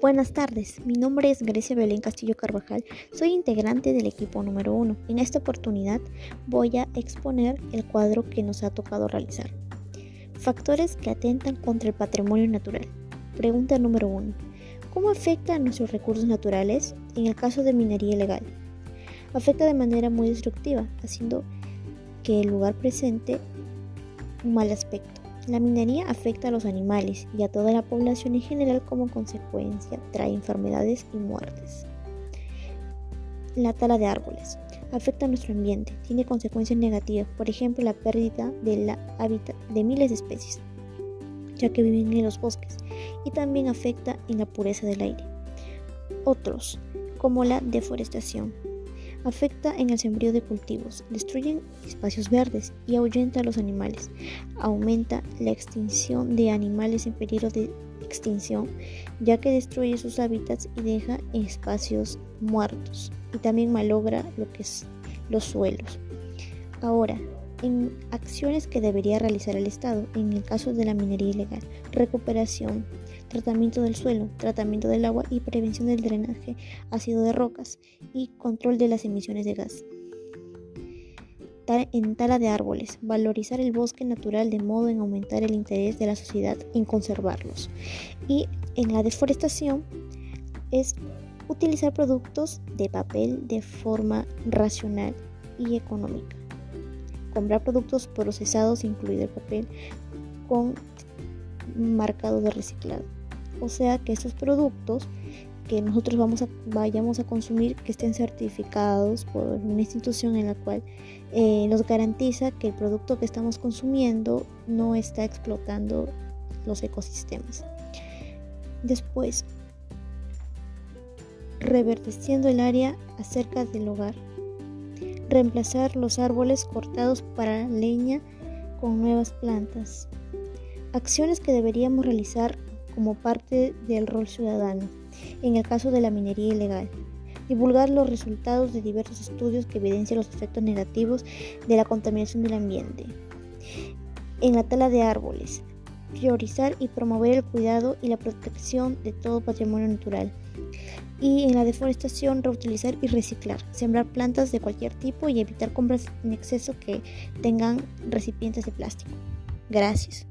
Buenas tardes, mi nombre es Grecia Belén Castillo Carvajal, soy integrante del equipo número 1. En esta oportunidad voy a exponer el cuadro que nos ha tocado realizar. Factores que atentan contra el patrimonio natural. Pregunta número 1. ¿Cómo afecta a nuestros recursos naturales en el caso de minería ilegal? Afecta de manera muy destructiva, haciendo que el lugar presente un mal aspecto. La minería afecta a los animales y a toda la población en general como consecuencia trae enfermedades y muertes. La tala de árboles afecta a nuestro ambiente, tiene consecuencias negativas, por ejemplo la pérdida del hábitat de miles de especies, ya que viven en los bosques, y también afecta en la pureza del aire. Otros, como la deforestación, afecta en el sembrío de cultivos, destruyen espacios verdes y ahuyenta a los animales, aumenta la extinción de animales en peligro de extinción, ya que destruye sus hábitats y deja espacios muertos, y también malogra lo que es los suelos. Ahora, en acciones que debería realizar el Estado en el caso de la minería ilegal, recuperación, tratamiento del suelo, tratamiento del agua y prevención del drenaje ácido de rocas y control de las emisiones de gas. En tala de árboles, valorizar el bosque natural de modo en aumentar el interés de la sociedad en conservarlos. Y en la deforestación es utilizar productos de papel de forma racional y económica comprar productos procesados, incluido el papel, con marcado de reciclado. O sea que estos productos que nosotros vamos a, vayamos a consumir que estén certificados por una institución en la cual eh, nos garantiza que el producto que estamos consumiendo no está explotando los ecosistemas. Después, reverdeciendo el área acerca del hogar reemplazar los árboles cortados para leña con nuevas plantas. Acciones que deberíamos realizar como parte del rol ciudadano en el caso de la minería ilegal. Divulgar los resultados de diversos estudios que evidencian los efectos negativos de la contaminación del ambiente. En la tala de árboles. Priorizar y promover el cuidado y la protección de todo patrimonio natural y en la deforestación reutilizar y reciclar, sembrar plantas de cualquier tipo y evitar compras en exceso que tengan recipientes de plástico. Gracias.